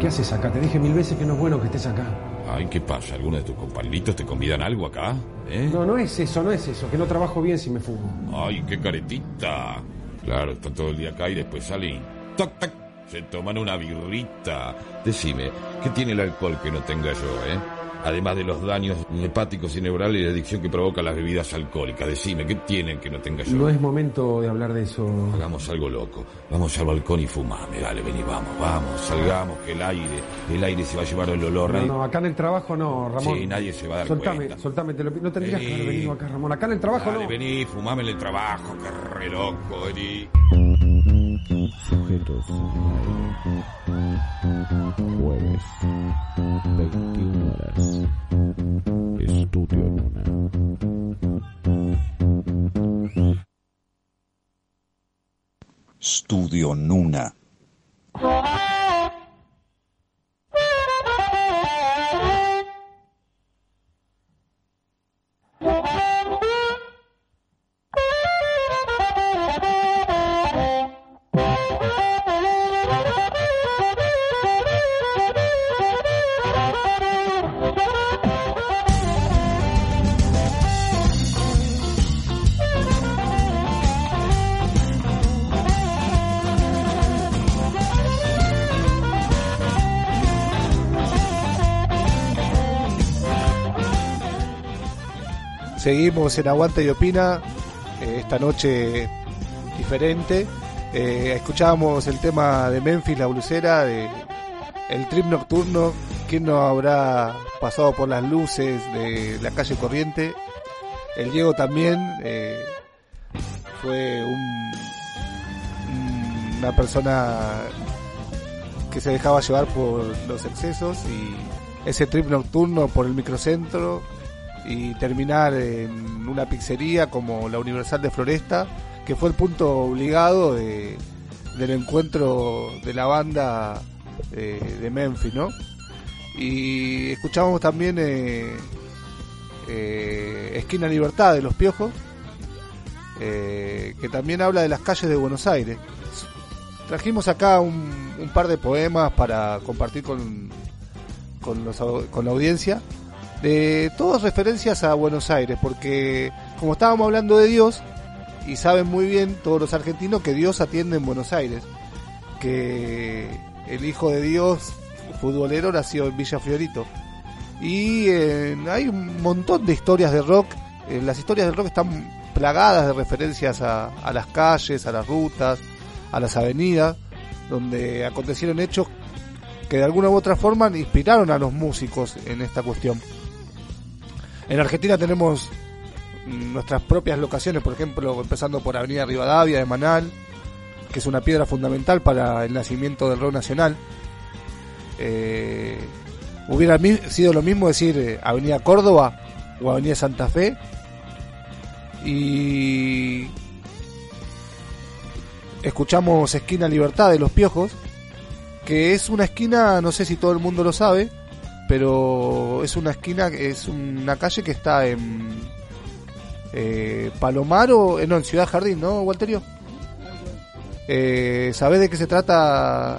¿Qué haces acá? Te dije mil veces que no es bueno que estés acá. Ay, ¿qué pasa? ¿Alguno de tus compañeritos te convidan algo acá? ¿Eh? No, no es eso, no es eso. Que no trabajo bien si me fumo. Ay, qué caretita. Claro, está todo el día acá y después salen. ¡Tac, tac! Se toman una birrita. Decime, ¿qué tiene el alcohol que no tenga yo, eh? Además de los daños hepáticos y neurales y la adicción que provocan las bebidas alcohólicas. Decime, ¿qué tienen que no tenga yo? No es momento de hablar de eso. Hagamos algo loco. Vamos al balcón y fumame. Dale, vení, vamos, vamos. Salgamos, que el aire, el aire se va a llevar el olor. No, no, acá en el trabajo no, Ramón. Sí, nadie se va a dar soltame, cuenta. Soltame, pido. No tendrías que haber venido acá, Ramón. Acá en el trabajo Dale, no. vení, fumame en el trabajo. Qué re loco, vení. Sujetos Jueves 21 horas. Estudio Luna. Studio Nuna. Seguimos en Aguanta y Opina, eh, esta noche diferente. Eh, escuchábamos el tema de Memphis, la blusera, de el trip nocturno. ¿Quién no habrá pasado por las luces de la calle Corriente? El Diego también eh, fue un, un- una persona que se dejaba llevar por los excesos y ese trip nocturno por el microcentro y terminar en una pizzería como la Universal de Floresta, que fue el punto obligado de, del encuentro de la banda eh, de Memphis, ¿no? Y escuchamos también eh, eh, Esquina Libertad de los Piojos, que también habla de las calles de Buenos Aires. Trajimos acá un, par de poemas para compartir con, con la audiencia de todas referencias a Buenos Aires, porque como estábamos hablando de Dios, y saben muy bien todos los argentinos que Dios atiende en Buenos Aires, que el hijo de Dios, futbolero, nació en Villa Fiorito. Y eh, hay un montón de historias de rock, eh, las historias del rock están plagadas de referencias a, a las calles, a las rutas, a las avenidas, donde acontecieron hechos que de alguna u otra forma inspiraron a los músicos en esta cuestión. En Argentina tenemos nuestras propias locaciones, por ejemplo, empezando por Avenida Rivadavia de Manal, que es una piedra fundamental para el nacimiento del rock nacional. Eh, hubiera sido lo mismo decir eh, Avenida Córdoba o Avenida Santa Fe. Y escuchamos Esquina Libertad de los Piojos, que es una esquina, no sé si todo el mundo lo sabe, pero es una esquina, es una calle que está en eh, Palomar o eh, no, en Ciudad Jardín, ¿no, Walterio? Eh, ¿Sabés de qué se trata?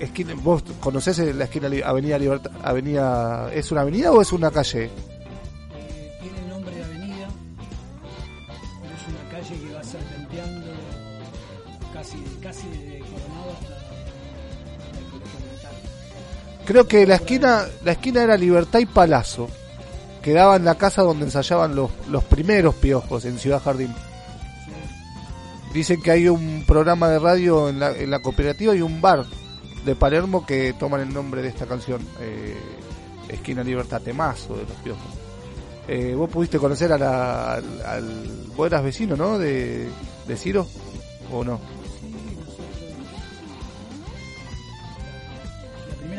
Esquina, ¿Vos conocés la esquina Avenida Libertad? Avenida, ¿Es una avenida o es una calle? Creo que la esquina, la esquina era Libertad y Palazzo. Quedaba en la casa donde ensayaban los, los primeros piojos en Ciudad Jardín. Dicen que hay un programa de radio en la, en la cooperativa y un bar de Palermo que toman el nombre de esta canción, eh, Esquina Libertad, temazo de los piojos. Eh, ¿Vos pudiste conocer a la, al, al- Vos eras vecino, ¿no? De, de Ciro, ¿o no?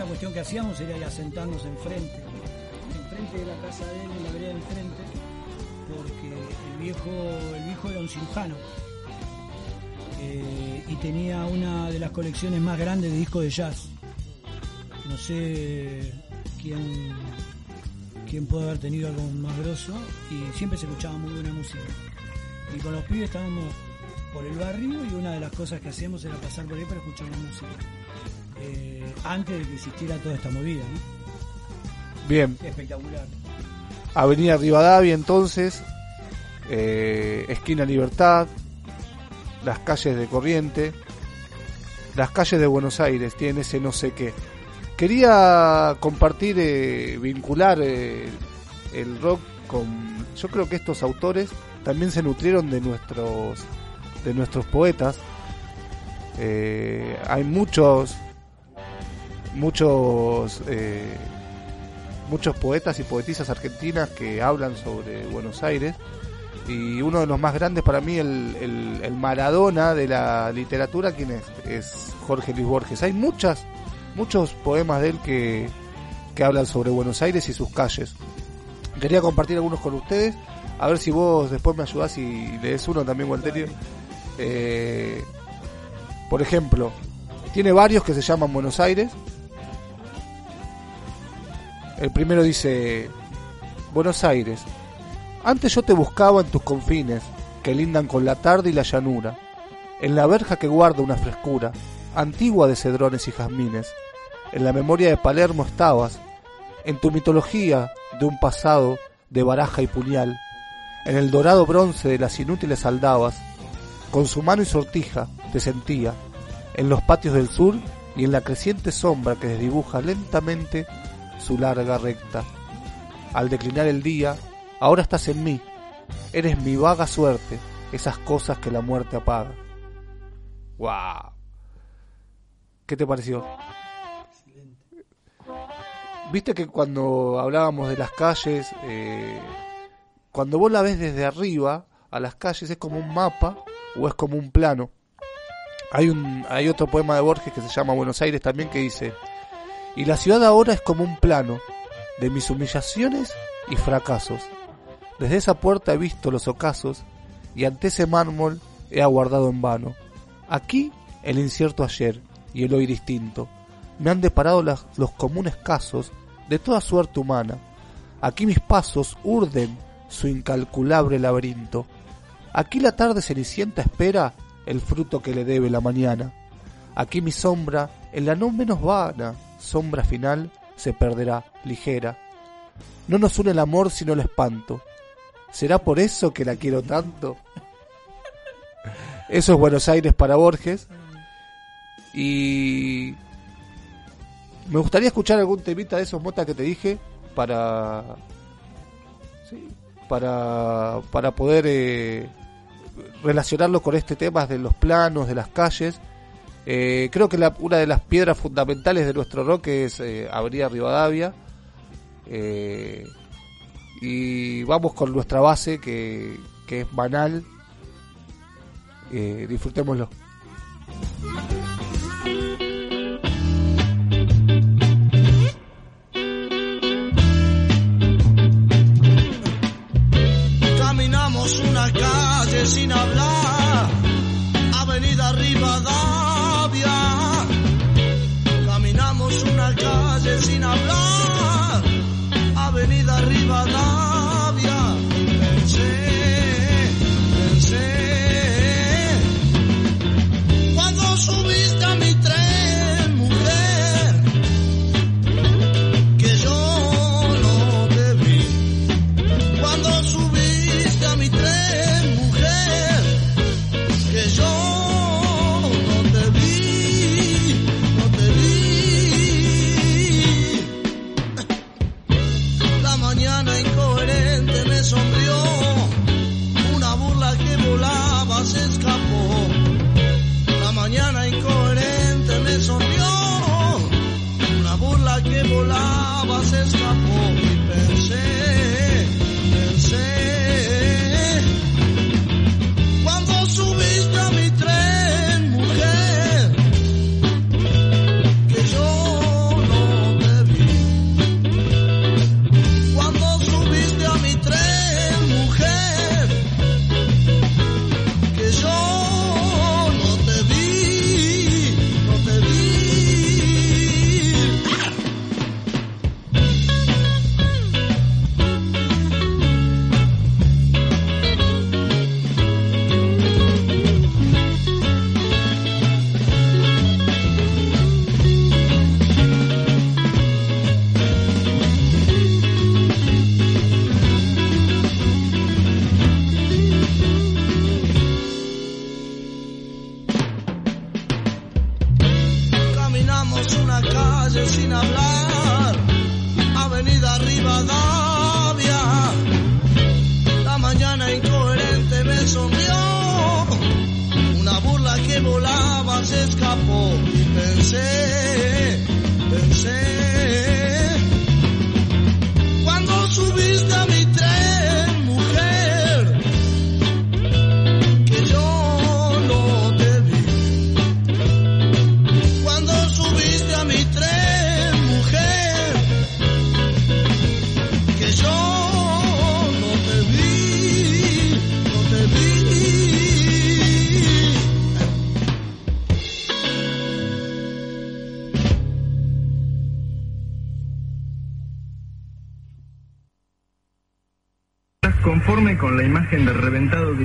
Primera cuestión que hacíamos era ir a sentarnos enfrente, enfrente de la casa de él, en la vereda de enfrente, porque el viejo, el viejo era un cirujano eh, y tenía una de las colecciones más grandes de discos de jazz. No sé quién, quién puede haber tenido algo más grosso y siempre se escuchaba muy buena música. Y con los pibes estábamos por el barrio y una de las cosas que hacíamos era pasar por ahí para escuchar la música. Eh, antes de que existiera toda esta movida, ¿no? Bien, Espectacular. Avenida Rivadavia entonces, eh, esquina Libertad, las calles de Corriente, las calles de Buenos Aires, tienen ese no sé qué. Quería compartir, eh, vincular eh, el rock con... Yo creo que estos autores también se nutrieron de nuestros, de nuestros poetas. Eh, hay muchos, muchos... eh, muchos poetas y poetisas argentinas que hablan sobre Buenos Aires. Y uno de los más grandes para mí el, el, Maradona de la literatura quién es es Jorge Luis Borges. Hay muchas muchos poemas de él que, que hablan sobre Buenos Aires y sus calles. Quería compartir algunos con ustedes. A ver si vos después me ayudás y lees uno también Walterio. Eh, por ejemplo tiene varios que se llaman Buenos Aires el primero dice, Buenos Aires, antes yo te buscaba en tus confines, que lindan con la tarde y la llanura, en la verja que guarda una frescura, antigua de cedrones y jazmines. En la memoria de Palermo estabas, en tu mitología de un pasado de baraja y puñal, en el dorado bronce de las inútiles aldabas, con su mano y sortija te sentía, en los patios del sur y en la creciente sombra que desdibuja lentamente su larga recta. Al declinar el día, ahora estás en mí, eres mi vaga suerte, esas cosas que la muerte apaga. ¡Wow! ¿Qué te pareció? Viste que cuando hablábamos de las calles, eh, cuando vos la ves desde arriba a las calles es como un mapa o es como un plano. Hay un hay otro poema de Borges que se llama Buenos Aires también que dice y la ciudad ahora es como un plano de mis humillaciones y fracasos. Desde esa puerta he visto los ocasos y ante ese mármol he aguardado en vano. Aquí el incierto ayer y el hoy distinto. Me han deparado los comunes casos de toda suerte humana. Aquí mis pasos urden su incalculable laberinto. Aquí la tarde cenicienta espera el fruto que le debe la mañana. Aquí mi sombra, en la no menos vana sombra final, se perderá ligera. No nos une el amor sino el espanto. ¿Será por eso que la quiero tanto? Eso es Buenos Aires para Borges. Y me gustaría escuchar algún temita de esos motas que te dije para sí, para para poder eh, relacionarlo con este tema de los planos, de las calles. Eh, creo que la- una de las piedras fundamentales de nuestro rock es eh, Avenida Rivadavia. Eh, y vamos con nuestra base que, que es banal. Eh, disfrutémoslo. Caminamos una calle sin hablar, calle sin hablar, Avenida Rivadavia.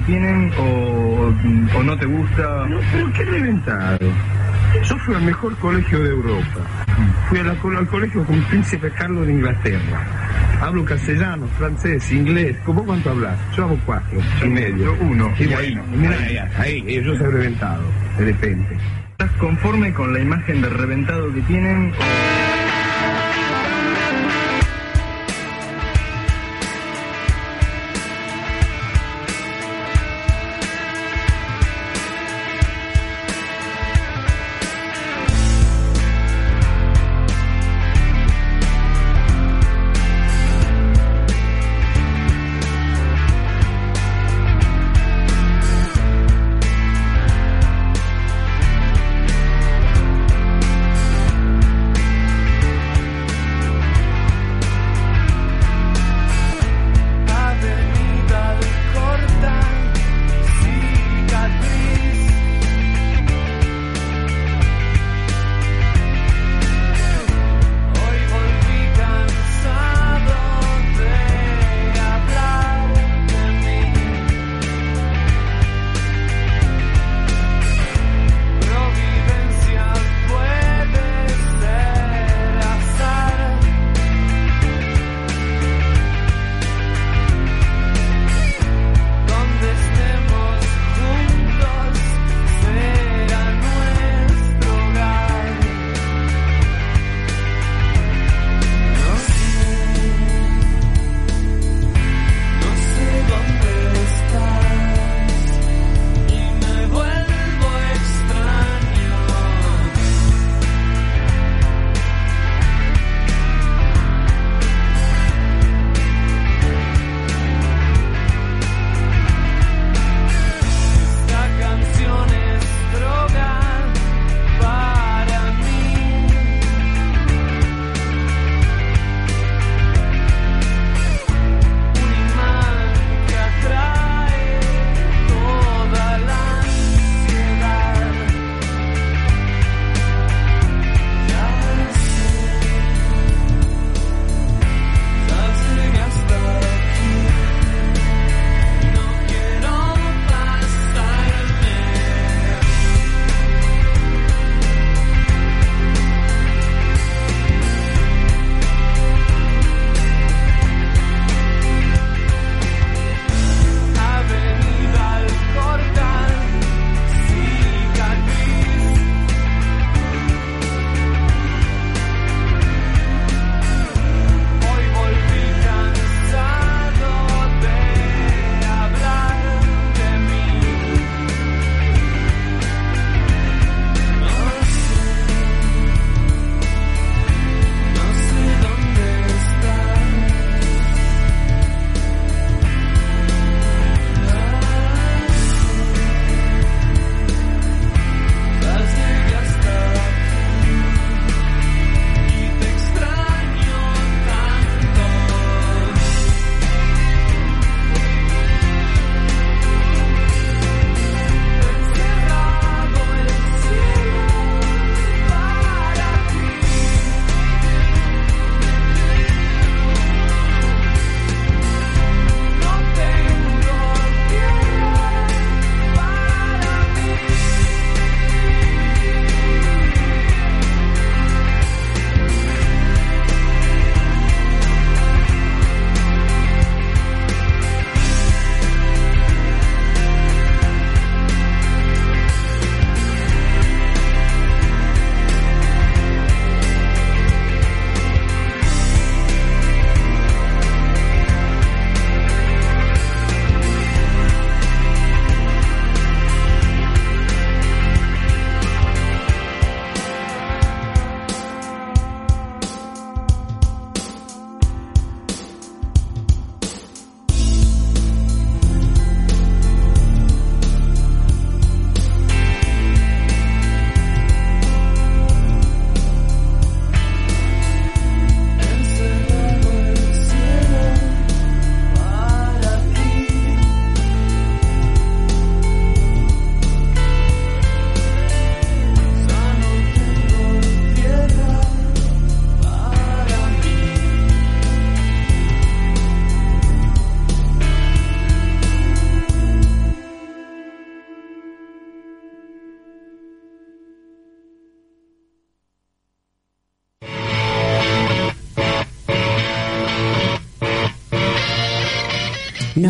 Tienen o, o no te gusta? No, pero qué reventado. Yo fui al mejor colegio de Europa. Fui a la- al colegio con Príncipe Carlos de Inglaterra. Hablo castellano, francés, inglés. ¿Cómo cuánto hablas? Yo hago cuatro y medio. Yo uno. Y bueno, mira, ahí, ahí, eh, yo soy reventado, de repente. ¿Estás conforme con la imagen de reventado que tienen?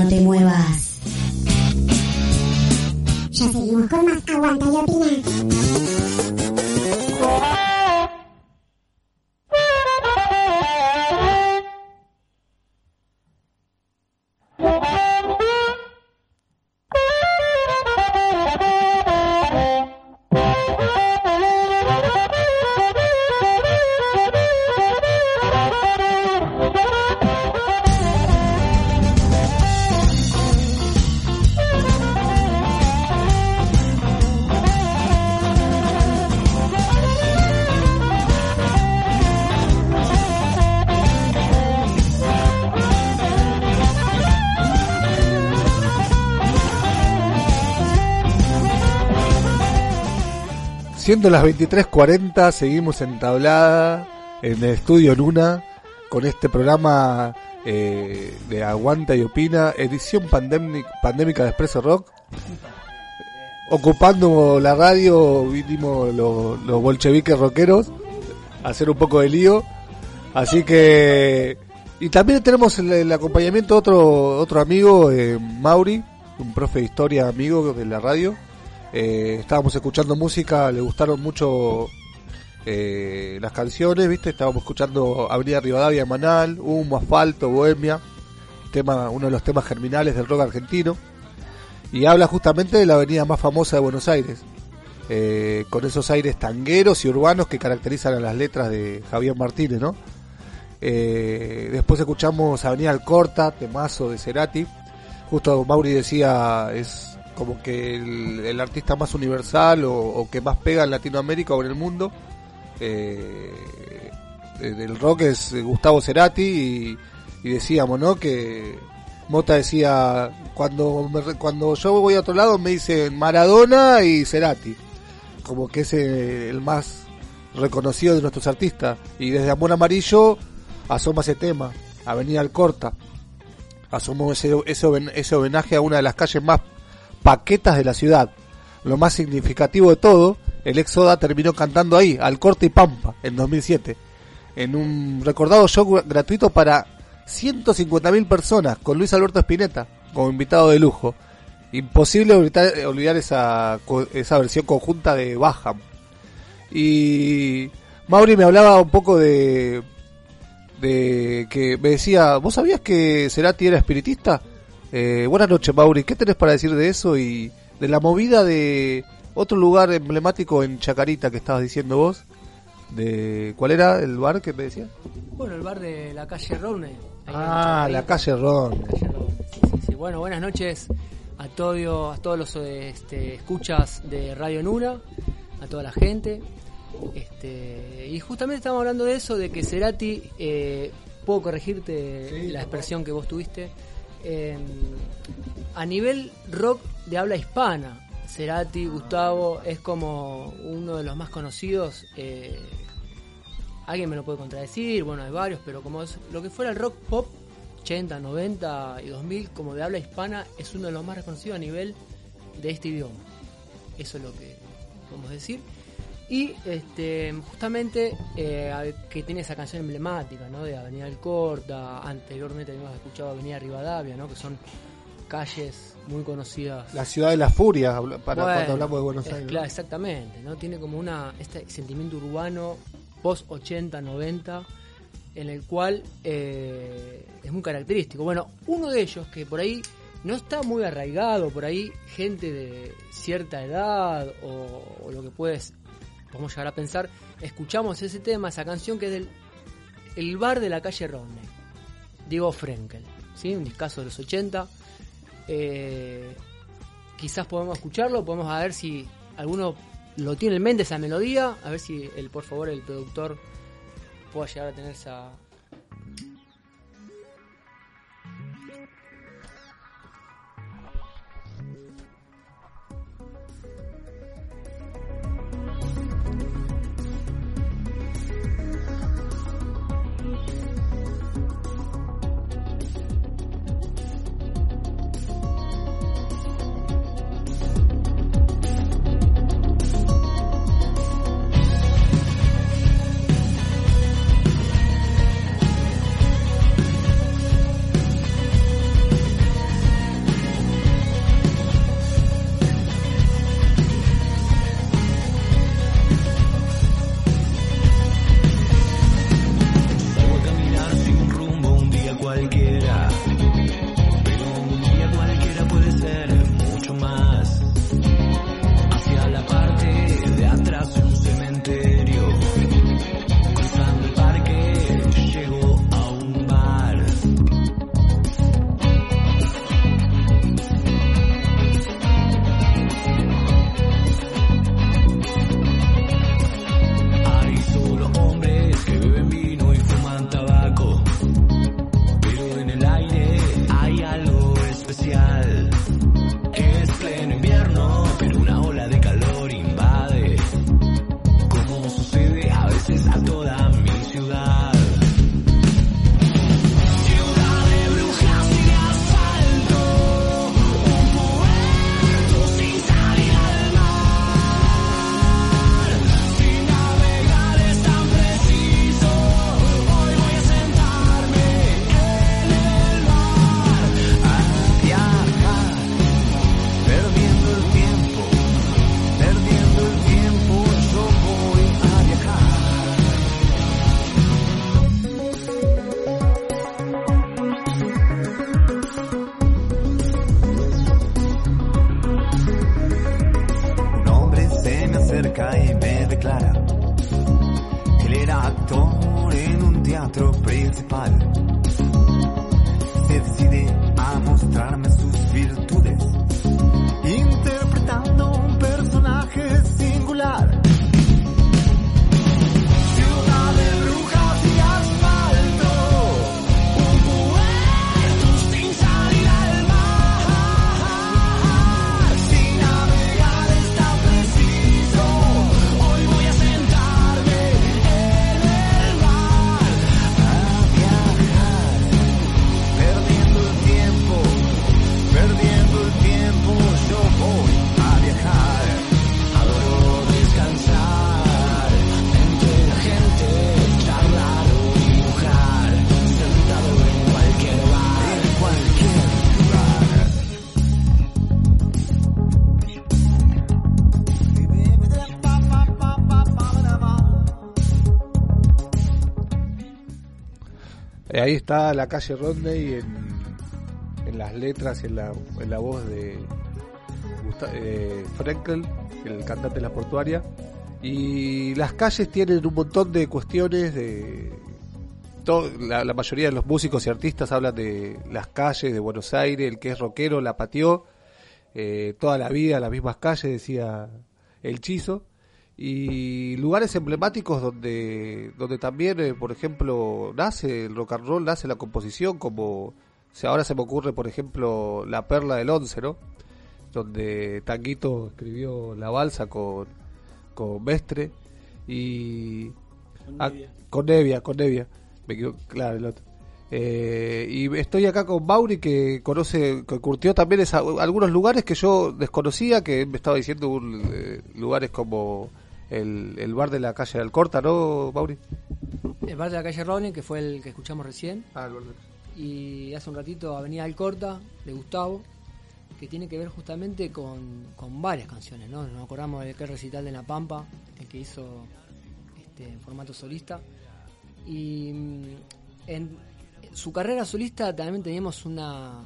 Te muevas. Ya seguimos con más Aguanta y Opina. Siendo las 23.40, seguimos entablada en el estudio Luna con este programa eh, de Aguanta y Opina, edición pandémica de Expreso Rock. Ocupando la radio, vinimos los, bolcheviques rockeros a hacer un poco de lío. Así que. Y también tenemos el, el acompañamiento de otro, otro amigo, eh, Mauri, un profe de historia amigo de la radio. Eh, estábamos escuchando música, le gustaron mucho eh, las canciones, ¿viste? Estábamos escuchando Avenida Rivadavia, Manal, Humo, Asfalto, Bohemia, tema, uno de los temas germinales del rock argentino. Y habla justamente de la avenida más famosa de Buenos Aires, eh, con esos aires tangueros y urbanos que caracterizan a las letras de Javier Martínez, ¿no? Después escuchamos Avenida Alcorta, temazo de Cerati. Justo Mauri decía, es como que el, el artista más universal o, o que más pega en Latinoamérica o en el mundo eh, de- del rock es Gustavo Cerati y, decíamos, ¿no? Que Mota decía, cuando, me cuando yo voy a otro lado me dicen Maradona y Cerati, como que es eh, el más reconocido de nuestros artistas. Y desde Amor Amarillo asoma ese tema, Avenida Alcorta. Asomó ese, ese, ese homenaje a una de las calles más paquetas de la ciudad. Lo más significativo de todo, el ex Soda terminó cantando ahí, Alcorta y Pampa, en 2007, en un recordado show gra- gratuito para 150.000 personas, con Luis Alberto Spinetta como invitado de lujo. Imposible olvidar, esa, esa versión conjunta de Baham. Y Mauri me hablaba un poco de, de que me decía, ¿vos sabías que Cerati era espiritista? Eh, buenas noches, Mauri. ¿Qué tenés para decir de eso y de la movida de otro lugar emblemático en Chacarita que estabas diciendo vos? De ¿Cuál era el bar que me decías? Bueno, el bar de la calle Ronne. Ah, la calle Ron. Calle Ronne, sí, sí, sí. Bueno, buenas noches a, todo, a todos los este, escuchas de Radio Nuna, a toda la gente. Este, y justamente estamos hablando de eso, de que Cerati, eh, puedo corregirte la expresión que vos tuviste, a nivel rock de habla hispana, Cerati, Gustavo, es como uno de los más conocidos. eh, alguien me lo puede contradecir, bueno, hay varios, pero como lo que fuera el rock pop, 80, 90 y 2000, como de habla hispana, es uno de los más reconocidos a nivel de este idioma. Eso es lo que podemos decir. Y este, justamente eh, que tiene esa canción emblemática, ¿no? De Avenida Alcorta, anteriormente habíamos escuchado Avenida Rivadavia, ¿no? Que son calles muy conocidas. La ciudad de la furia, habla- para Bueno, cuando hablamos de Buenos es Aires. Claro, exactamente, ¿no? Tiene como una este sentimiento urbano post 80, 90 en el cual eh, es muy característico. Bueno, uno de ellos que por ahí no está muy arraigado, por ahí gente de cierta edad o, o lo que puedes podemos llegar a pensar, escuchamos ese tema, esa canción que es del El bar de la calle Ronne, Diego Frenkel, ¿sí? Un discazo de los 80. Eh, quizás podemos escucharlo, podemos a ver si alguno lo tiene en mente esa melodía, a ver si el por favor el productor pueda llegar a tener esa ahí está la calle Rodney en, en las letras y en la, en la voz de eh, Frenkel, el cantante de la portuaria. Y las calles tienen un montón de cuestiones de... la mayoría de los músicos y artistas hablan de las calles de Buenos Aires, el que es rockero la pateó, eh, toda la vida las mismas calles, decía el Chizo y lugares emblemáticos donde donde también eh, por ejemplo nace el rock and roll nace la composición como ahora se me ocurre por ejemplo la perla del once no donde Tanguito escribió la balsa con con Mestre y Con ah, Nevia. con Nevia con Nevia. Me equivoco, claro el otro. Eh, y estoy acá con Mauri que conoce que curtió también esa- algunos lugares que yo desconocía que me estaba diciendo un, eh, lugares como el, el bar de la calle de Alcorta, ¿no, Mauri? El bar de la calle Ronin, que fue el que escuchamos recién. Ah, el bar Y hace un ratito Avenida Alcorta, de Gustavo, que tiene que ver justamente con, con varias canciones, ¿no? Nos acordamos de aquel recital de La Pampa, el que hizo este, en formato solista. Y mm, en su carrera solista también teníamos una,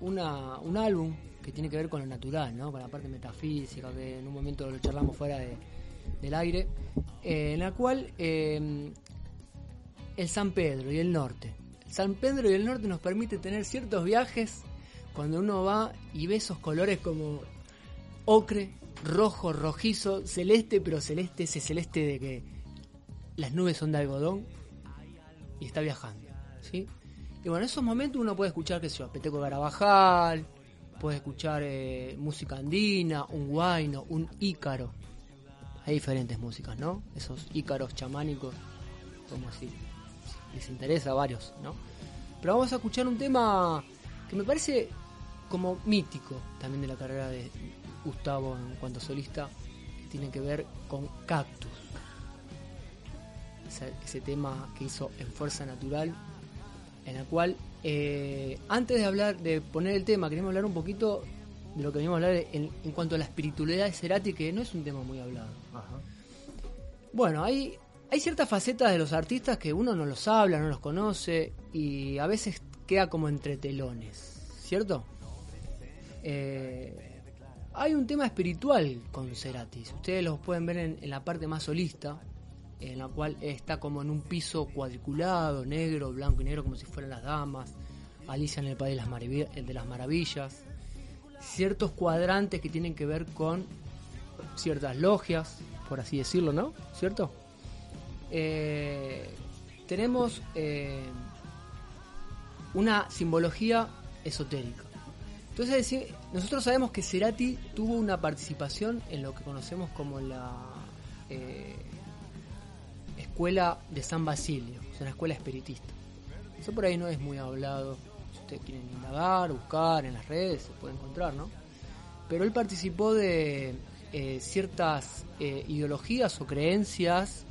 una, un álbum que tiene que ver con lo natural, ¿no? Con la parte metafísica, que en un momento lo charlamos fuera de- del aire, eh, en la cual eh, el San Pedro y el norte. El San Pedro y el norte nos permite tener ciertos viajes cuando uno va y ve esos colores como ocre, rojo, rojizo, celeste, pero celeste, ese celeste de que las nubes son de algodón y está viajando, ¿sí? Y bueno, en esos momentos uno puede escuchar, qué sé yo, Peteco Carabajal, puede escuchar eh, música andina, un guayno, un ícaro. Hay diferentes músicas, ¿no? Esos ícaros chamánicos, como si les interesa a varios, ¿no? Pero vamos a escuchar un tema que me parece como mítico también de la carrera de Gustavo en cuanto a solista, que tiene que ver con Cactus. Ese, ese tema que hizo en Fuerza Natural, en la cual, eh, antes de hablar, de poner el tema, queremos hablar un poquito de lo que venimos a hablar en, en cuanto a la espiritualidad de Cerati, que no es un tema muy hablado. Bueno, hay, hay ciertas facetas de los artistas que uno no los habla, no los conoce y a veces queda como entre telones, ¿cierto? Eh, hay un tema espiritual con Cerati, si ustedes los pueden ver en, en la parte más solista, en la cual está como en un piso cuadriculado, negro, blanco y negro, como si fueran las damas, Alicia en el País de las Maravillas, ciertos cuadrantes que tienen que ver con ciertas logias, por así decirlo, ¿no? ¿Cierto? Eh, tenemos eh, una simbología esotérica. Entonces, nosotros sabemos que Cerati tuvo una participación en lo que conocemos como la eh, escuela de San Basilio, es una escuela espiritista. Eso por ahí no es muy hablado. Ustedes quieren indagar, buscar en las redes, se puede encontrar, ¿no? Pero él participó de eh, ciertas eh, ideologías o creencias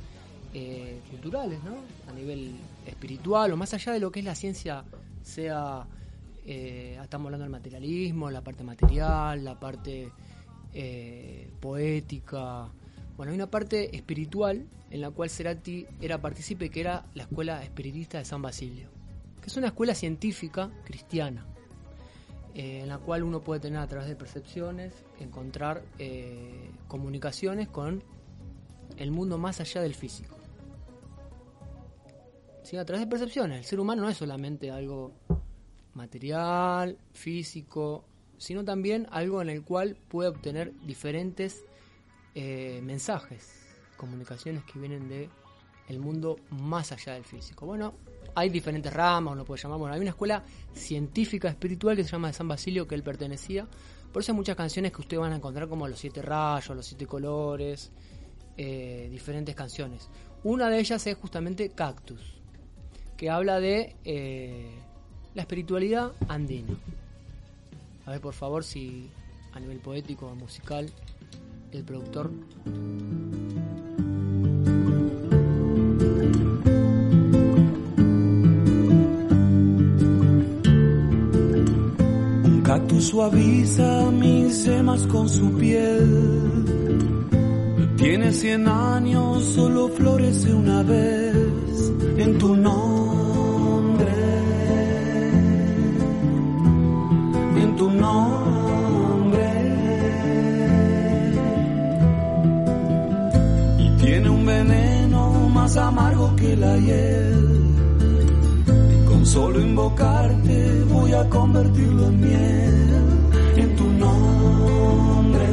eh, culturales, ¿no? A nivel espiritual o más allá de lo que es la ciencia, sea, estamos hablando del materialismo, la parte material, la parte poética. Bueno, hay una parte espiritual en la cual Cerati era partícipe, que era la escuela espiritista de San Basilio, que es una escuela científica cristiana, eh, en la cual uno puede tener a través de percepciones, encontrar eh, comunicaciones con el mundo más allá del físico. ¿sí? a través de percepciones. El ser humano no es solamente algo material, físico, sino también algo en el cual puede obtener diferentes eh, mensajes, comunicaciones que vienen de el mundo más allá del físico. Bueno, hay diferentes ramas, uno puede llamar, bueno, hay una escuela científica espiritual que se llama de San Basilio que él pertenecía. Por eso hay muchas canciones que ustedes van a encontrar como los siete rayos, los siete colores, eh, diferentes canciones. Una de ellas es justamente Cactus, que habla de eh, la espiritualidad andina. A ver, por favor, si a nivel poético o musical, el productor suaviza mis yemas con su piel. Tiene cien años, solo florece una vez en tu nombre. En tu nombre. Y tiene un veneno más amargo que la hiel. Con solo invocarte voy a convertirlo en miel. En tu nombre.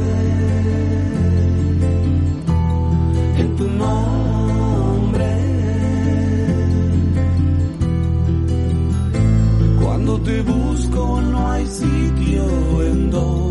En tu nombre. Cuando te busco no hay sitio en donde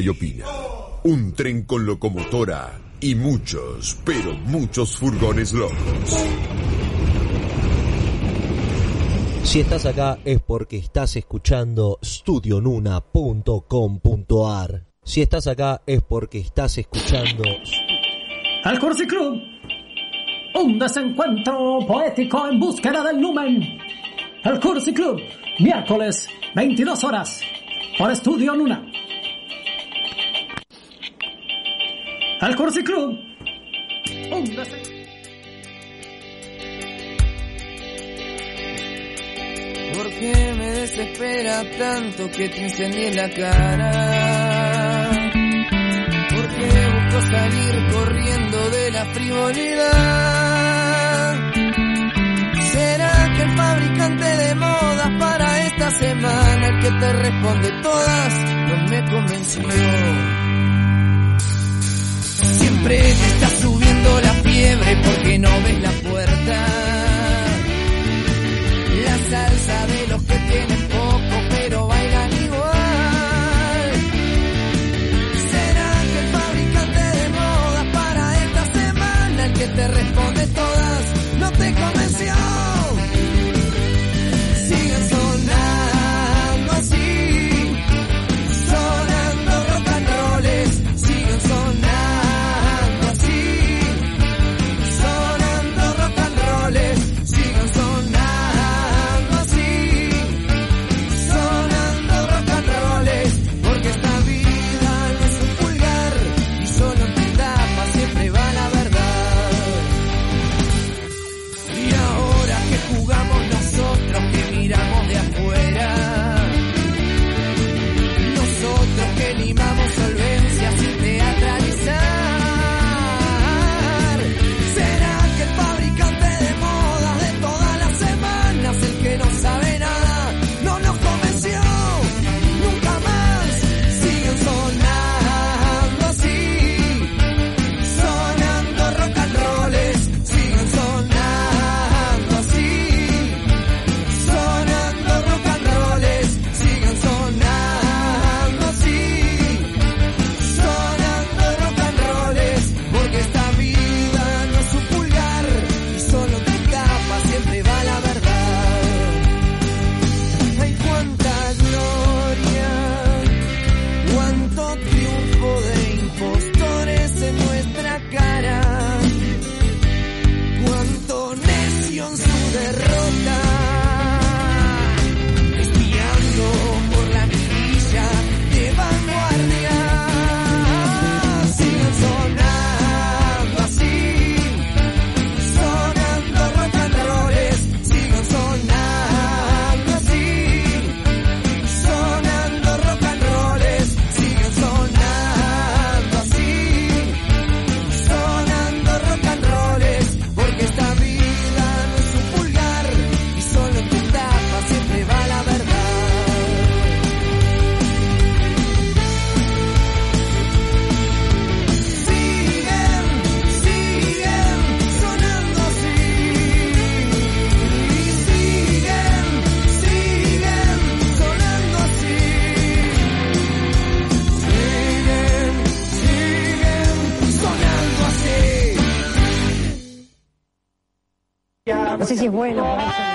y opina. Un tren con locomotora y muchos, pero muchos furgones locos. Si estás acá es porque estás escuchando studionuna.com.ar. Si estás acá es porque estás escuchando Al Club. Un desencuentro poético en búsqueda del lumen. Al Cursi Club, miércoles, 22 horas, por Estudio Nuna. al Corsi Club. ¿Por qué me desespera tanto que te incendié la cara? ¿Por qué busco salir corriendo de la frivolidad? ¿Será que el fabricante de modas para esta semana, el que te responde todas, no me convenció? te está subiendo la fiebre porque no ves la puerta. La salsa de los que tienen poco pero bailan igual. ¿Será que el fabricante de moda para esta semana el que te responde todo? es bueno.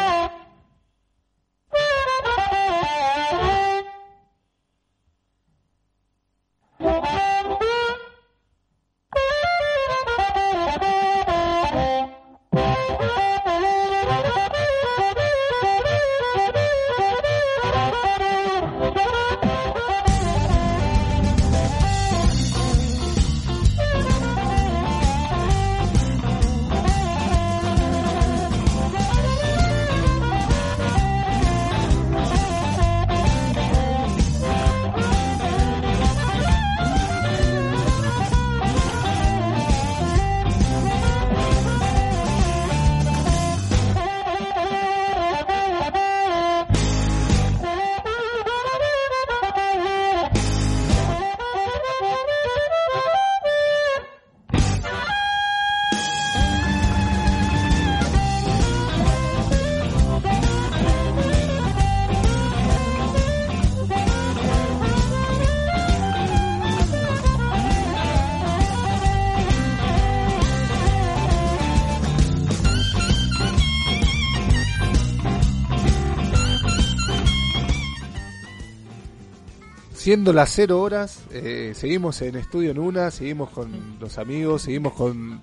siendo las cero horas, eh, seguimos en Estudio en Una, seguimos con los amigos, seguimos con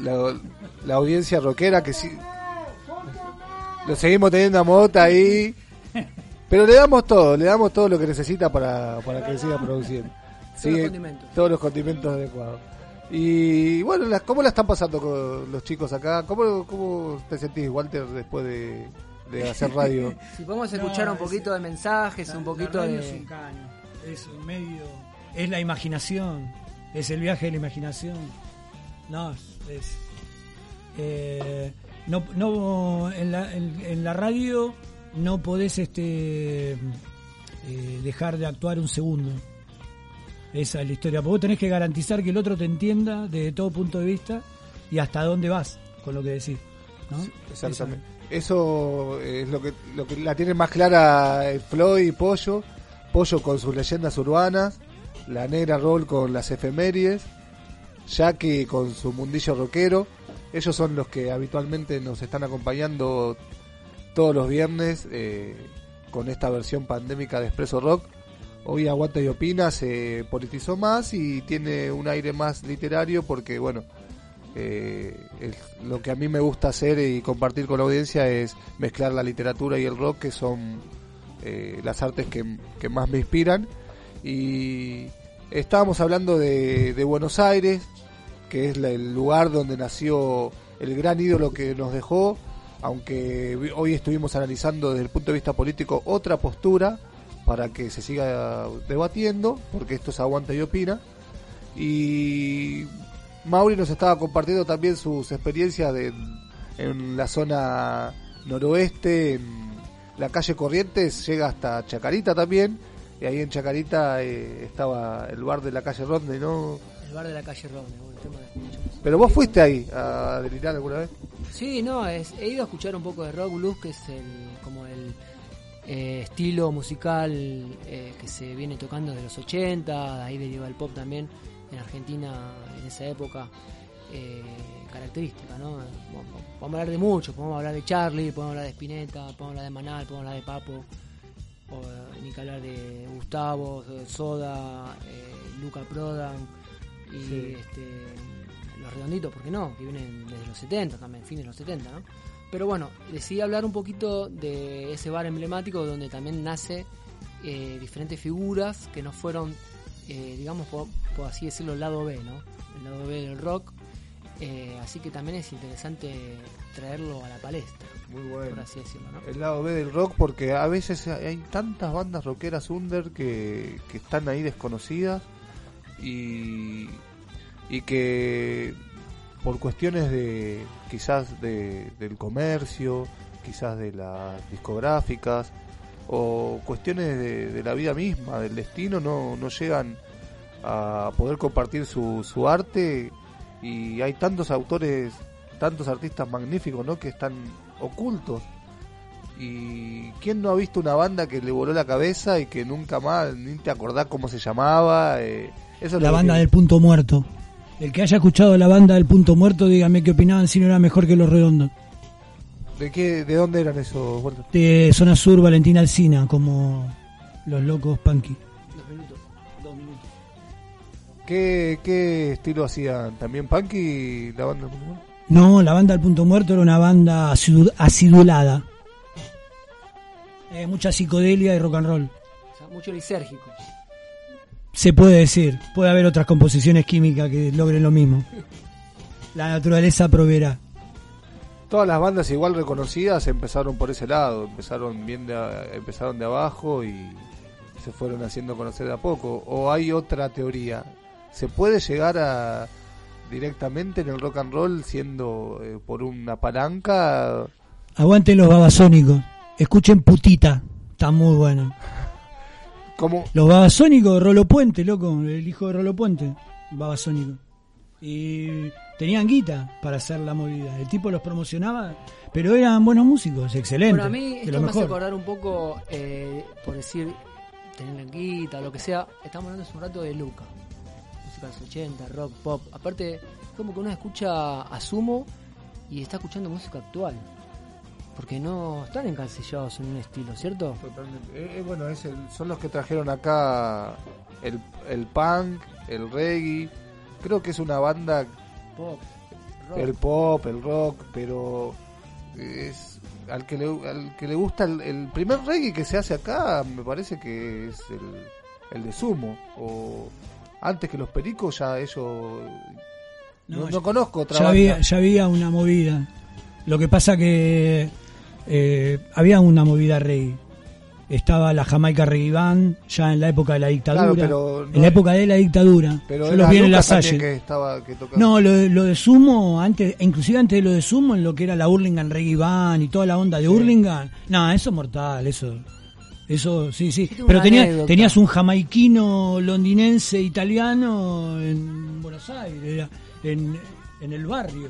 la, audiencia rockera que sí. Lo seguimos teniendo a Mota ahí. Pero le damos todo, le damos todo lo que necesita para, para que siga produciendo. Todos, los condimentos adecuados. Y bueno, ¿cómo la están pasando con los chicos acá? ¿Cómo, ¿Cómo te sentís, Walter, después de, de hacer radio? Si podemos escuchar No, un poquito de mensajes, un poquito La radio de... es un caño, es un medio, es la imaginación, es el viaje de la imaginación. No, es. eh, no, no, en la, en, en la radio no podés este, eh, dejar de actuar un segundo. Esa es la historia. Porque vos tenés que garantizar que el otro te entienda desde todo punto de vista y hasta dónde vas con lo que decís. ¿no? Exactamente. Eso es lo que, lo que la tiene más clara el Floyd y Pollo. Pollo con sus leyendas urbanas. La negra Roll con las efemérides. Jackie con su mundillo rockero. Ellos son los que habitualmente nos están acompañando todos los viernes eh, con esta versión pandémica de Expreso Rock. Hoy Aguanta y Opina se politizó más y tiene un aire más literario porque, bueno, eh, lo que a mí me gusta hacer y compartir con la audiencia es mezclar la literatura y el rock, que son eh, las artes que, que más me inspiran. Y estábamos hablando de, Buenos Aires, que es el lugar donde nació el gran ídolo que nos dejó, aunque hoy estuvimos analizando desde el punto de vista político otra postura para que se siga debatiendo, porque esto es aguanta y opina. Y Mauri nos estaba compartiendo también sus experiencias de, en la zona noroeste, en la calle Corrientes, llega hasta Chacarita también, y ahí en Chacarita eh, estaba el bar de la calle Ronde, ¿no? El bar de la calle Ronde, bueno, el tema de. Pero vos fuiste ahí a delirar alguna vez. Sí, no, es- he ido a escuchar un poco de rock blues, que es el, como el eh, estilo musical eh, que se viene tocando de los 80, de ahí deriva el pop también en Argentina en esa época eh, característica, ¿no? Podemos hablar de mucho, podemos hablar de Charlie, podemos hablar de Spinetta, podemos hablar de Manal, podemos hablar de Papo, o, eh, ni que hablar de Gustavo, Soda, eh, Luca Prodan y Sí. este, los redonditos, ¿por qué no? Que vienen desde los 70 también, fines de los 70, ¿no? Pero bueno, decidí hablar un poquito de ese bar emblemático donde también nace eh, diferentes figuras que no fueron, eh, digamos, por, por así decirlo, el lado B, ¿no? El lado B del rock. Eh, así que también es interesante traerlo a la palestra, Muy bueno. por así decirlo, ¿no? El lado B del rock, porque a veces hay tantas bandas rockeras under que, que están ahí desconocidas y, y que por cuestiones de quizás de, del comercio, quizás de las discográficas o cuestiones de, de la vida misma, del destino, no, no llegan a poder compartir su, su arte y hay tantos autores, tantos artistas magníficos, ¿no? Que están ocultos. Y quién no ha visto una banda que le voló la cabeza y que nunca más ni te acordás cómo se llamaba. eh, eso La banda que- del punto muerto. El que haya escuchado la banda del punto muerto, dígame qué opinaban si no era mejor que los redondos. ¿De qué, de dónde eran esos? Walter? De zona sur, Valentina Alcina, como los locos punky. Dos minutos, dos minutos. ¿Qué, qué estilo hacían? ¿También punky la banda? No, la banda del punto muerto era una banda acidulada. Eh, mucha psicodelia y rock and roll. O sea, mucho lisérgico. Se puede decir. Puede haber otras composiciones químicas que logren lo mismo. La naturaleza proveerá. Todas las bandas igual reconocidas empezaron por ese lado, empezaron bien de, a- empezaron de abajo y se fueron haciendo conocer de a poco. O hay otra teoría, se puede llegar a directamente en el rock and roll siendo eh, por una palanca. Aguanten los babasónicos. Escuchen putita. Está muy bueno. ¿Cómo? Los babasónicos, Rolo Puente, loco. El hijo de Rolo Puente. Babasónico. Y tenían guita para hacer la movida. El tipo los promocionaba, pero eran buenos músicos, excelentes. Bueno, a mí esto lo me hace acordar un poco, eh, por decir, tener languita, lo que sea. Estamos hablando hace un rato de Luca. Música de los 80, rock, pop. Aparte, como que uno escucha a Sumo y está escuchando música actual. Porque no están encasillados en un estilo, ¿cierto? Eh, eh, bueno, es el- son los que trajeron acá el, el punk, el reggae. Creo que es una banda Pop, rock. el pop, el rock, pero es al que le, al que le gusta el, el primer reggae que se hace acá, me parece que es el, el de Sumo. O antes que los pericos, ya ellos. No, conozco otra ya había, ya había una movida. Lo que pasa que eh, había una movida reggae. Estaba la Jamaica Reggae Band ya en la época de la dictadura. Claro, pero no en la época de la dictadura. Pero Yo era los vi en la Salle. que estaba que tocaba. No, lo, de- lo de Sumo, antes, inclusive antes de lo de Sumo, en lo que era la Hurlingham Reggae Band y toda la onda de Hurlingham. No, eso es mortal, eso. Eso, sí, sí. Pero una tenía, anécdota. tenías un jamaiquino, londinense, italiano en Buenos Aires, era en, en el barrio.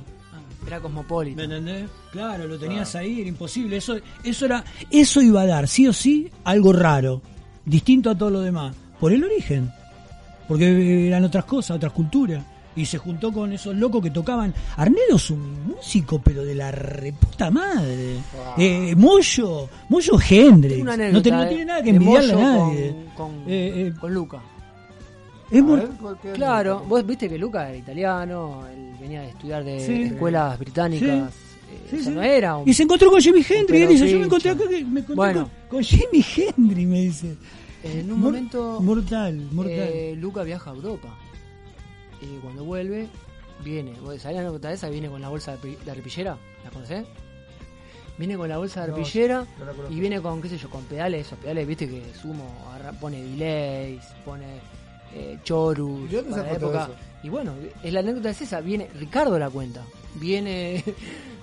Era cosmopolita. ¿Me entendés? Claro, lo tenías ahí, era imposible. Eso, eso era, eso iba a dar, sí o sí, algo raro, distinto a todo lo demás, por el origen. Porque eran otras cosas, otras culturas. Y se juntó con esos locos que tocaban. Arnedo es un músico, pero de la reputa madre. Eh, Moyo, Moyo Hendrix. No, te- no eh, tiene nada que envidiarle a nadie. Con, con, Eh, eh, con Luca. Es A muy- ver, ¿cuál- qué Claro, vos viste que Luca era italiano, él venía de estudiar de Sí. escuelas británicas. eh, Sí, no era un- Y se encontró con Jimi Hendrix. Él dice: Yo me encontré acá, que me encontré Bueno. con, con Jimi Hendrix, me dice. En un Mor- momento. Mortal, mortal. eh, Luca viaja a Europa. Y cuando vuelve, viene. ¿Vos sabés la anécdota esa? Viene con la bolsa de, pi- de arpillera. ¿La conocés? Viene con la bolsa de arpillera no y viene con, qué sé yo, con pedales. Esos pedales, viste que Sumo agarra- pone delays, pone eh, chorus. ¿Y dónde para la sacó todo época. eso? Y bueno, es la anécdota es esa. Viene, Ricardo la cuenta. Viene.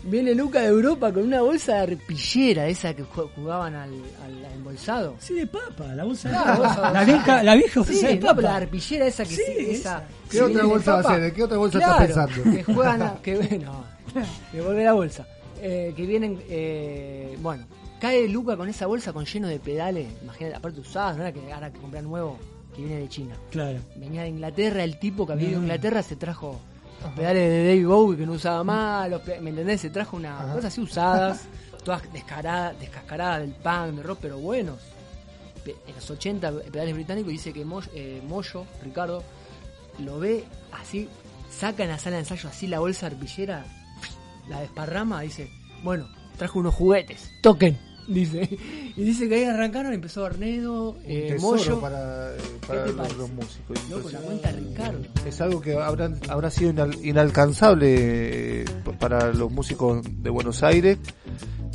Viene Luca de Europa con una bolsa de arpillera, esa que ju- jugaban al, al embolsado. Sí, de papa, la bolsa de papa. La vieja, la vieja Sí, bolsa de no, papa. la arpillera esa que Sí, sí, esa. esa. ¿Qué que otra de bolsa va a ser? ¿De qué otra bolsa Claro, está pensando? Que juegan a, que no, que vuelve la bolsa. Eh, que vienen, eh, bueno, cae Luca con esa bolsa con lleno de pedales, imagínate, aparte usadas, no era que ahora que comprar nuevo, que viene de China. Claro. Venía de Inglaterra, el tipo que había ido a. Inglaterra se trajo los pedales de David Bowie que no usaba más, los ¿me entendés? Se trajo unas cosas así usadas, todas descaradas, descascaradas del punk, de rock, pero buenos. En los 80 pedales británicos dice que eh, Moyo, Ricardo, lo ve así, saca en la sala de ensayo así la bolsa arpillera, la desparrama, dice, bueno, trajo unos juguetes, toquen, dice. Y dice que ahí arrancaron, empezó Arnedo, eh, Moyo. para, eh, para te los, músicos. Loco, la cuenta Ricardo. Es algo que habrá, habrá sido inal- inalcanzable eh, para los músicos de Buenos Aires,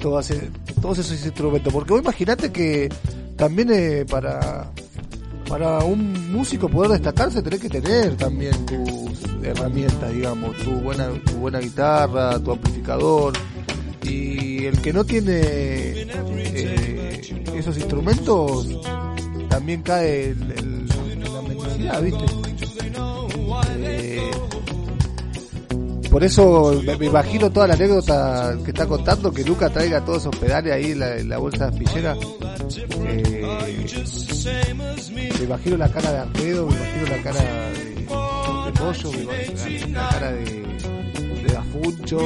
todas, e- todos esos instrumentos. Porque vos imaginate que también eh, para, para un músico poder destacarse tenés que tener también tus herramientas, digamos, tu buena, tu buena guitarra, tu amplificador. El que no tiene eh, esos instrumentos también cae en- en la mendicidad, ¿viste? Eh, por eso me, me imagino toda la anécdota que está contando, que Luca traiga todos esos pedales ahí en la, bolsa de aspillera. Eh, me imagino la cara de Arpedo, me imagino la cara de, de Pollo, me imagino la, cara de, de Dafuncho.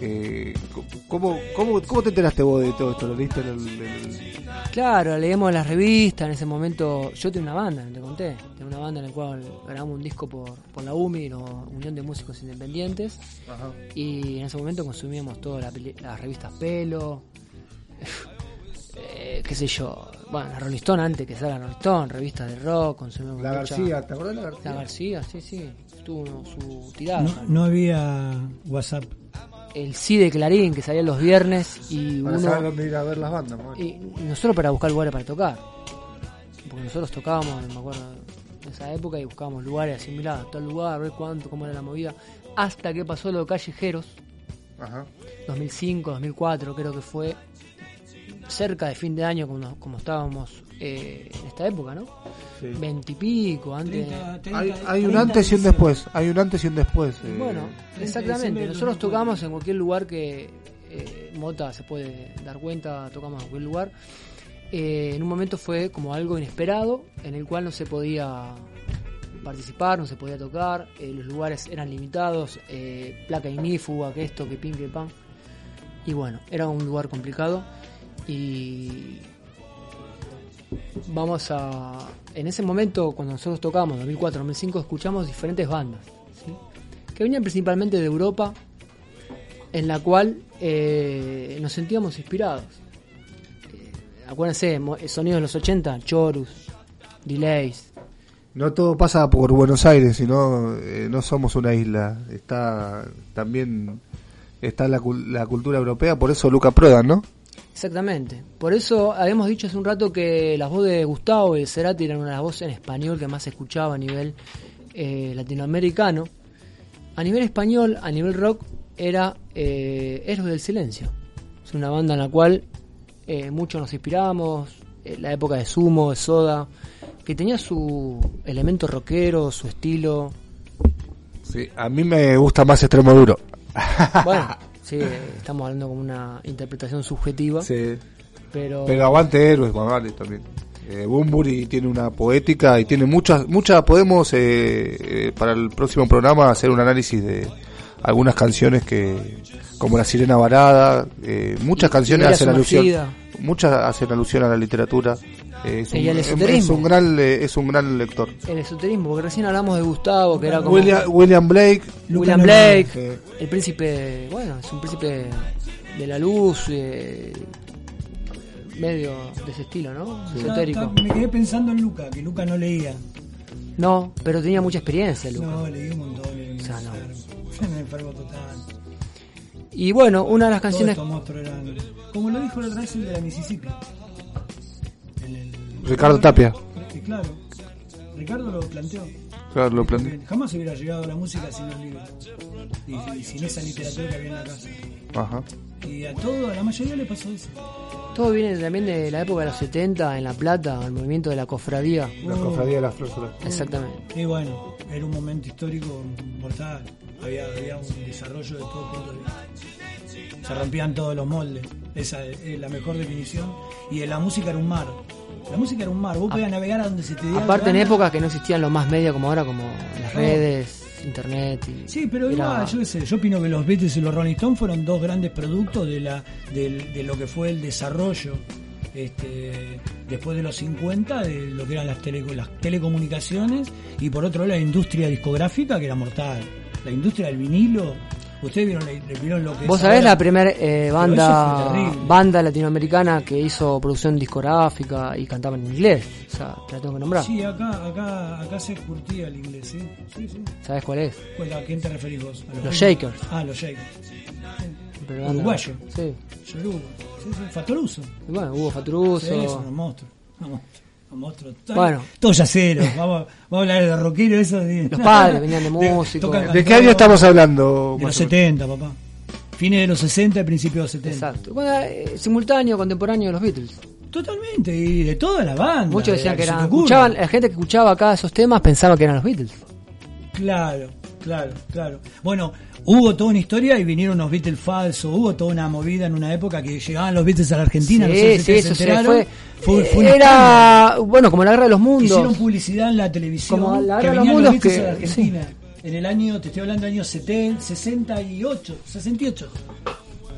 Eh, ¿cómo, cómo, ¿Cómo te enteraste vos de todo esto? ¿Lo leíste en el- en el, Claro, leíamos las revistas en ese momento. Yo tenía una banda, te conté. Tenía una banda en la cual grabamos un disco por, por la UMI, la Unión de Músicos Independientes. Ajá. Y en ese momento consumíamos todas la las revistas Pelo, eh, qué sé yo. Bueno, la Rolling Stone antes que salga Rolling Stone, revistas de rock, consumíamos La mucha- García, ¿te acordás de la García? La García, sí, sí. Tuvo su tirada. No, no había WhatsApp. El sí de Clarín que salía los viernes y Para uno. saber dónde ir a ver las bandas. ¿no? Y nosotros para buscar lugares para tocar. Porque nosotros tocábamos, me acuerdo, en esa época y buscábamos lugares así, mirá, tal lugar, a ver cuánto, cómo era la movida. Hasta que pasó lo de Callejeros, Ajá. 2005, 2004, creo que fue cerca de fin de año, como, como estábamos eh, en esta época, ¿no? Sí. Veintipico, antes. Hay, hay un antes y un después. Hay un antes y un después. eh. Bueno, exactamente. Nosotros tocamos en cualquier lugar que eh, Mota se puede dar cuenta, tocamos en cualquier lugar. Eh, en un momento fue como algo inesperado, en el cual no se podía participar, no se podía tocar, eh, los lugares eran limitados, eh, placa ignífuga, que esto, que pin, que pan. Y bueno, era un lugar complicado y vamos a... En ese momento, cuando nosotros tocamos, 2004, 2005, escuchamos diferentes bandas, que venían principalmente de Europa en la cual eh, nos sentíamos inspirados. Eh, acuérdense, mo- sonidos de los 80, chorus, delays. No todo pasa por Buenos Aires, sino eh, no somos una isla. Está también está la, la cultura europea, por eso Luca Prodan, ¿no? Exactamente. Por eso habíamos dicho hace un rato que las voces de Gustavo y de Cerati eran una de las voces en español que más se escuchaba a nivel eh, latinoamericano. A nivel español, a nivel rock, era eh, Héroes del Silencio. Es una banda en la cual eh, muchos nos inspiramos, eh, la época de Sumo, de Soda, que tenía su elemento rockero, su estilo. Sí, a mí me gusta más Extremo Duro. Bueno, sí, eh, estamos hablando como una interpretación subjetiva. Sí. Pero, Pero aguante héroes, vale también. Eh, Bumburi tiene una poética y tiene muchas, muchas podemos eh, eh, para el próximo programa hacer un análisis de algunas canciones que, como La Sirena Varada, eh, muchas canciones hacen alusión, muchas hacen alusión a la literatura. Es, un, es- esoterismo. es un gran, es un gran lector. el esoterismo, porque recién hablamos de Gustavo, que era como... William, William Blake, William Blake, el príncipe, bueno, es un príncipe de la luz, eh, medio de ese estilo, ¿no? Esotérico. está, me quedé pensando en Luca, que Luca no leía. No, pero tenía mucha experiencia, Luca. No, leí un montón. Un O sea, no. enfermo. Total. Y bueno, una de las canciones... eran. Como lo dijo la otra vez el de la Mississippi. Ricardo Tapia. Que claro, Ricardo lo planteó. Claro, lo planteó. Jamás hubiera llegado a la música sin los libros. Y, y sin esa literatura que había en la casa. Ajá. Y a todo, a la mayoría le pasó eso. Todo viene también de la época de los 70 en La Plata, el movimiento de la cofradía. La cofradía de las flores. Exactamente. Y bueno, era un momento histórico mortal. Había, había un desarrollo de todo punto de vista. Se rompían todos los moldes. Esa es la mejor definición. Y la música era un mar. La música era un mar. Vos podías navegar a donde se te diera Aparte en épocas que no existían los más media como ahora, como las No. redes, internet y... Sí, pero era- igual, yo qué sé, yo opino que los Beatles y los Rolling Stones fueron dos grandes productos de la de, lo que fue el desarrollo este, después de los 50 de lo que eran las, tele- las telecomunicaciones y por otro lado la industria discográfica que era mortal. La industria del vinilo, ustedes vieron, vieron lo que Vos es sabés ahora? la primera fue banda banda latinoamericana que hizo producción discográfica y cantaba en inglés. O sea, te la tengo que nombrar. Sí, acá, acá, acá se curtía el inglés, ¿sí? Sí, sí. ¿Sabés cuál es? ¿Cuál- ¿A quién te referís vos? ¿A Los Shakers. Ah, los Shakers. Pero Uruguayo. Sí. Yoruba. Sí, sí. Fatoruso. Y bueno, Hugo Faturuso. Sí, son unos monstruos. Unos monstruos. Monstruos. Bueno. Todos yaceros. Vamos, vamos a hablar de rockero, eso. de- Los padres venían de músicos. tocan ¿De qué año estamos hablando? De los más o menos? 70, papá. Fines de los 60 y principios de los 70. Exacto. Bueno, eh, simultáneo, contemporáneo de los Beatles. Totalmente, y de toda la banda. Muchos decían de- que eran. Escuchaban, la gente que escuchaba acá esos temas pensaba que eran los Beatles. Claro, claro, claro. Bueno, hubo toda una historia y vinieron los Beatles falsos. Hubo toda una movida en una época que llegaban los Beatles a la Argentina. no sé sí, si sí, eso se se enteraron. fue. Fue- fue un Era, bueno, como la guerra de los Hicieron mundos. publicidad en la televisión Como la que Guerra de los venían los Mundos Beatles que- a la Argentina. En el año, te estoy hablando del año 70, 68, 68.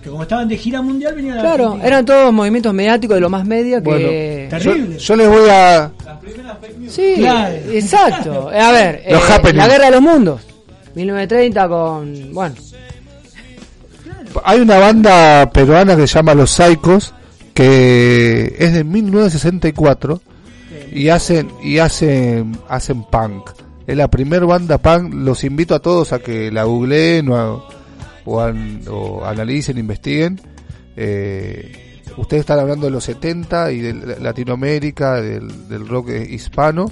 Que como estaban de gira mundial venían a la Claro, eran todos movimientos mediáticos de lo más media que. Bueno, Terrible. Yo, yo les voy a. Sí, Claro. exacto. A ver, Los eh, la guerra de los mundos. 1930 con. Bueno, Hay una banda peruana que se llama Los Saicos que es de 1964 y hacen y hacen hacen punk. Es la primer banda punk. Los invito a todos a que la googleen o, o, an- o analicen, investiguen. Eh, ustedes están hablando de los 70 y de Latinoamérica, del, del rock hispano.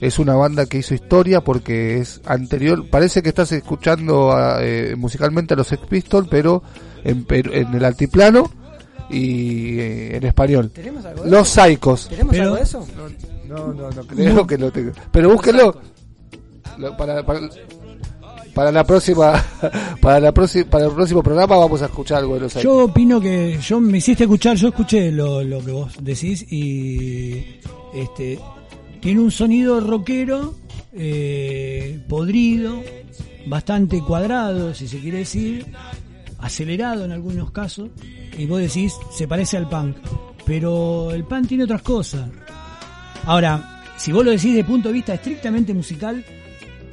Es una banda que hizo historia porque es anterior. Parece que estás escuchando a, eh, musicalmente a los Sex Pistols, pero en, en el altiplano y eh, en español. ¿Tenemos algo de Los Saicos. ¿tenemos Pero- algo de eso? No, no, no creo que lo tenga. Pero búsquenlo. Lo- Para, para, para la próxima para la próxima para el próximo programa vamos a escuchar algo de los Saicos. Yo opino que yo me hiciste escuchar, yo escuché lo, lo que vos decís y este tiene un sonido rockero eh, podrido, bastante cuadrado, si se quiere decir, acelerado en algunos casos y vos decís se parece al punk, pero el punk tiene otras cosas. Ahora, si vos lo decís de punto de vista estrictamente musical,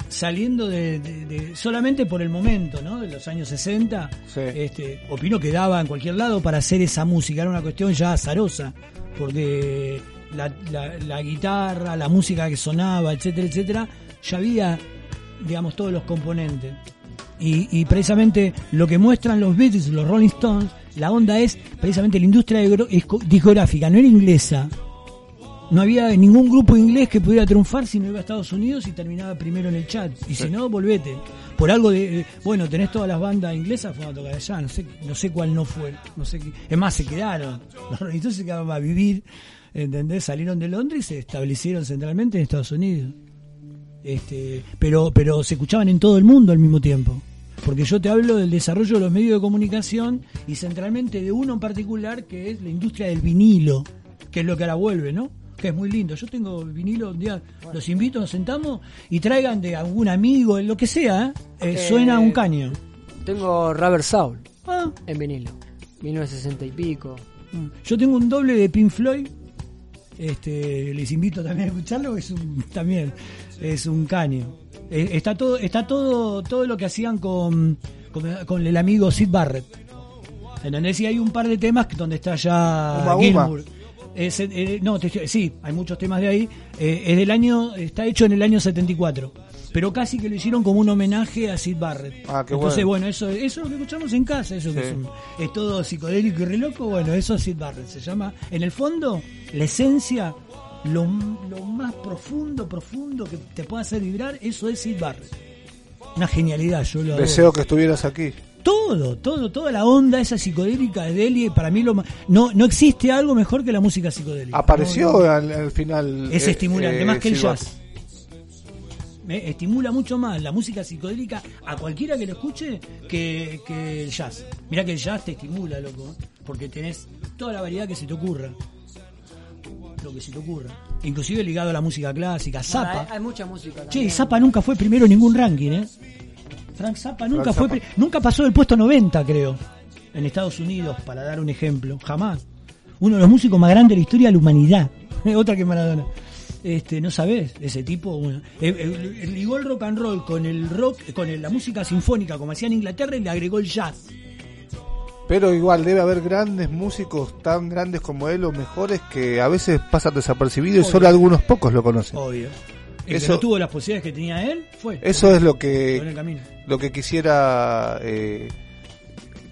saliendo de, de- de- solamente por el momento, ¿no? De los años 60, este, opino que daba en cualquier lado para hacer esa música, era una cuestión ya azarosa, porque la, la- la guitarra, la música que sonaba, etcétera, etcétera, ya había, digamos, todos los componentes. Y, y precisamente lo que muestran los Beatles, los Rolling Stones, la onda es precisamente la industria discográfica, no era inglesa. No había ningún grupo inglés que pudiera triunfar si no iba a Estados Unidos y terminaba primero en el chat. Y si no, volvete. Por algo de. de- bueno, tenés todas las bandas inglesas, fueron a tocar allá. No sé, no sé cuál no fue. No sé qué- Es más, se quedaron. Los Rolling Stones se quedaron a vivir. ¿Entendés? Salieron de Londres y se establecieron centralmente en Estados Unidos. Este, pero, pero se escuchaban en todo el mundo al mismo tiempo. Porque yo te hablo del desarrollo de los medios de comunicación y centralmente de uno en particular que es la industria del vinilo, que es lo que ahora vuelve, ¿no? Que es muy lindo. Yo tengo vinilo, un día los invito, nos sentamos y traigan de algún amigo, lo que sea, ¿eh? Eh, Eh, suena un caño. Tengo Rubber Soul Ah. en vinilo. 1960 y pico. Yo tengo un doble de Pink Floyd. Este, les invito también a escucharlo, es un, también es un caño. Eh, está todo, está todo, todo lo que hacían con, con, con el amigo Sid Barrett. ¿Entendés? Y hay un par de temas donde está ya. Gilmour. Es, eh, no, te sí, hay muchos temas de ahí. Eh, es del año, está hecho en el año 74. Pero casi que lo hicieron como un homenaje a Sid Barrett. Ah, qué Entonces, bueno. bueno, eso, eso es lo que escuchamos en casa, eso que es, un- es todo psicodélico y re loco, bueno, eso es Sid Barrett, se llama, en el fondo, la esencia, lo, lo más profundo, profundo que te pueda hacer vibrar, eso es Sid Barrett. Una genialidad, yo lo adoro. Deseo que estuvieras aquí. Todo, todo, toda la onda esa psicodélica de y para mí lo no, no existe algo mejor que la música psicodélica. Apareció No. Al, al final. Es eh, estimulante, eh, más que el jazz. Me estimula mucho más la música psicodélica a cualquiera que lo escuche que, que el jazz. Mirá que el jazz te estimula, loco, ¿eh? porque tenés toda la variedad que se te ocurra. Lo que se te ocurra. Inclusive ligado a la música clásica, Bueno, Zappa. hay, hay mucha música. Che, también. Zappa nunca fue primero en ningún ranking, ¿eh? Frank Zappa nunca Frank fue, Zappa. nunca pasó del puesto 90, creo, en Estados Unidos, para dar un ejemplo, jamás. Uno de los músicos más grandes de la historia de la humanidad, otra que Maradona. Este, no sabes, ese tipo, bueno, eh, ligó el rock and roll con el rock, con el- la música sinfónica, como hacía en Inglaterra, y le agregó el jazz. Pero igual debe haber grandes músicos tan grandes como él o mejores que a veces pasan desapercibidos y solo algunos pocos lo conocen. Obvio. El que Eso- no tuvo las posibilidades que tenía él, fue. Eso es lo que lo que quisiera eh,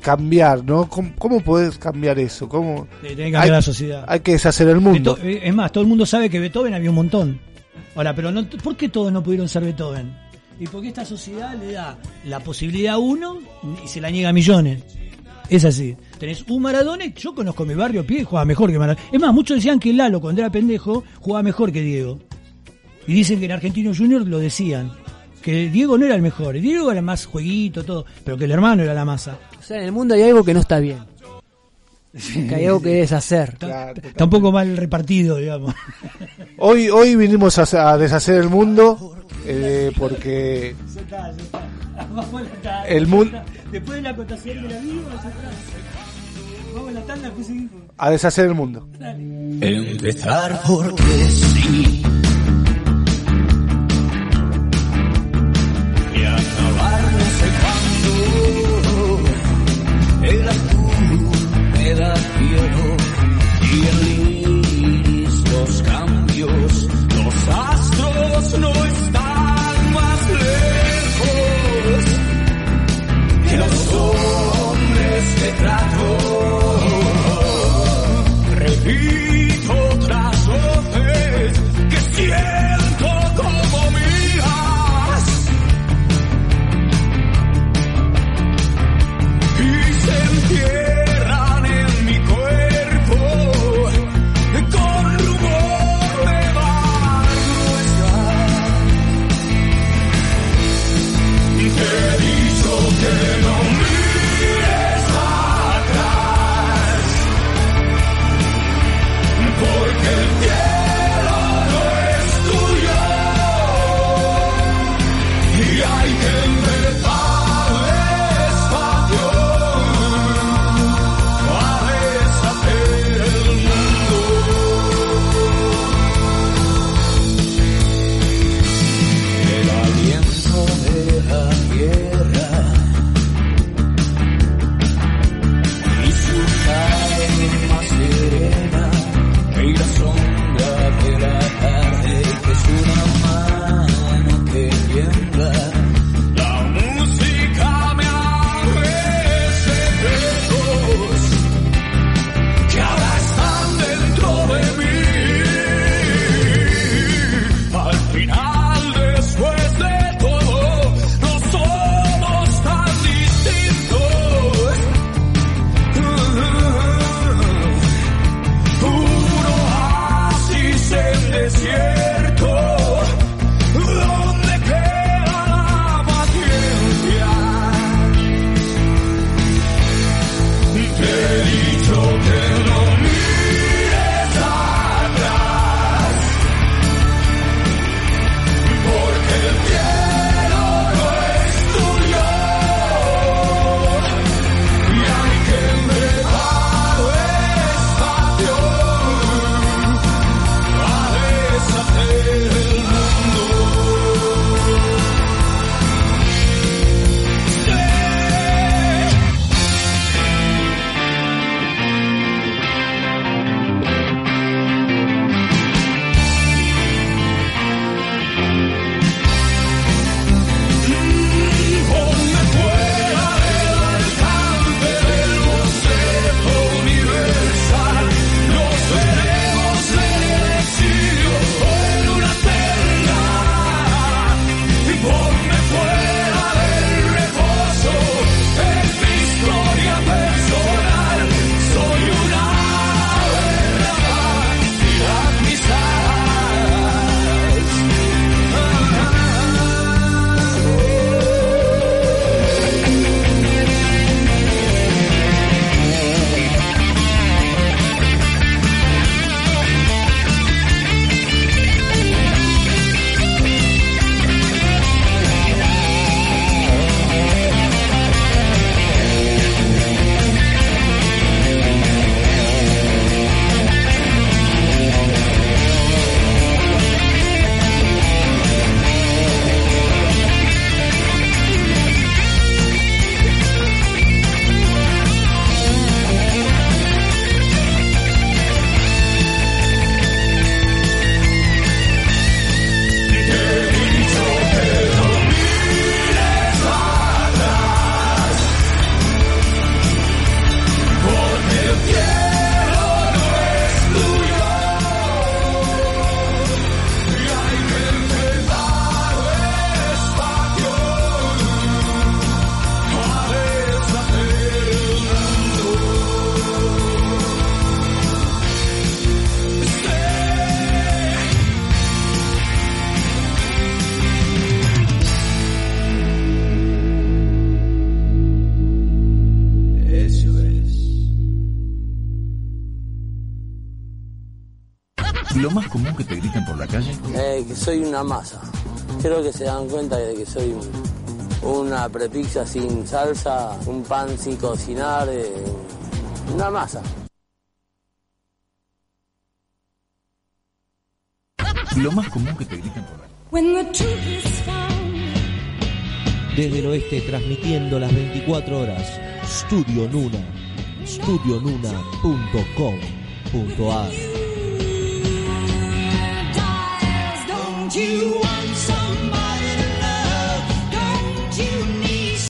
cambiar, ¿no? ¿Cómo, cómo podés cambiar eso? ¿Cómo? Tiene que cambiar la sociedad. Hay que deshacer el mundo. Eh, Es más, todo el mundo sabe que Beethoven había un montón. Ahora, pero no, ¿por qué todos no pudieron ser Beethoven? Y porque esta sociedad le da la posibilidad a uno y se la niega a millones. Es así. Tenés un Maradona, y yo conozco mi barrio, pie jugaba mejor que Maradona. Es más, muchos decían que Lalo, cuando era pendejo, jugaba mejor que Diego. Y dicen que en Argentino Junior lo decían. Que Diego no era el mejor. Diego era más jueguito, todo. Pero que el hermano era la masa. O sea, en el mundo hay algo que no está bien. Que hay algo que deshacer. Está un poco mal repartido, digamos. Hoy hoy vinimos a, a deshacer el mundo eh, porque El mundo- Después de la acotación de la vida, vamos a la tanda, pues seguimos. a deshacer el mundo. Empezar porque sí. Hombres que trato. Repito se dan cuenta de que soy un- una prepizza sin salsa, un pan sin cocinar, eh, una masa. Lo más común que te gritan por found. Desde el oeste transmitiendo las 24 horas. Studio Nuna. studionuna.com.ar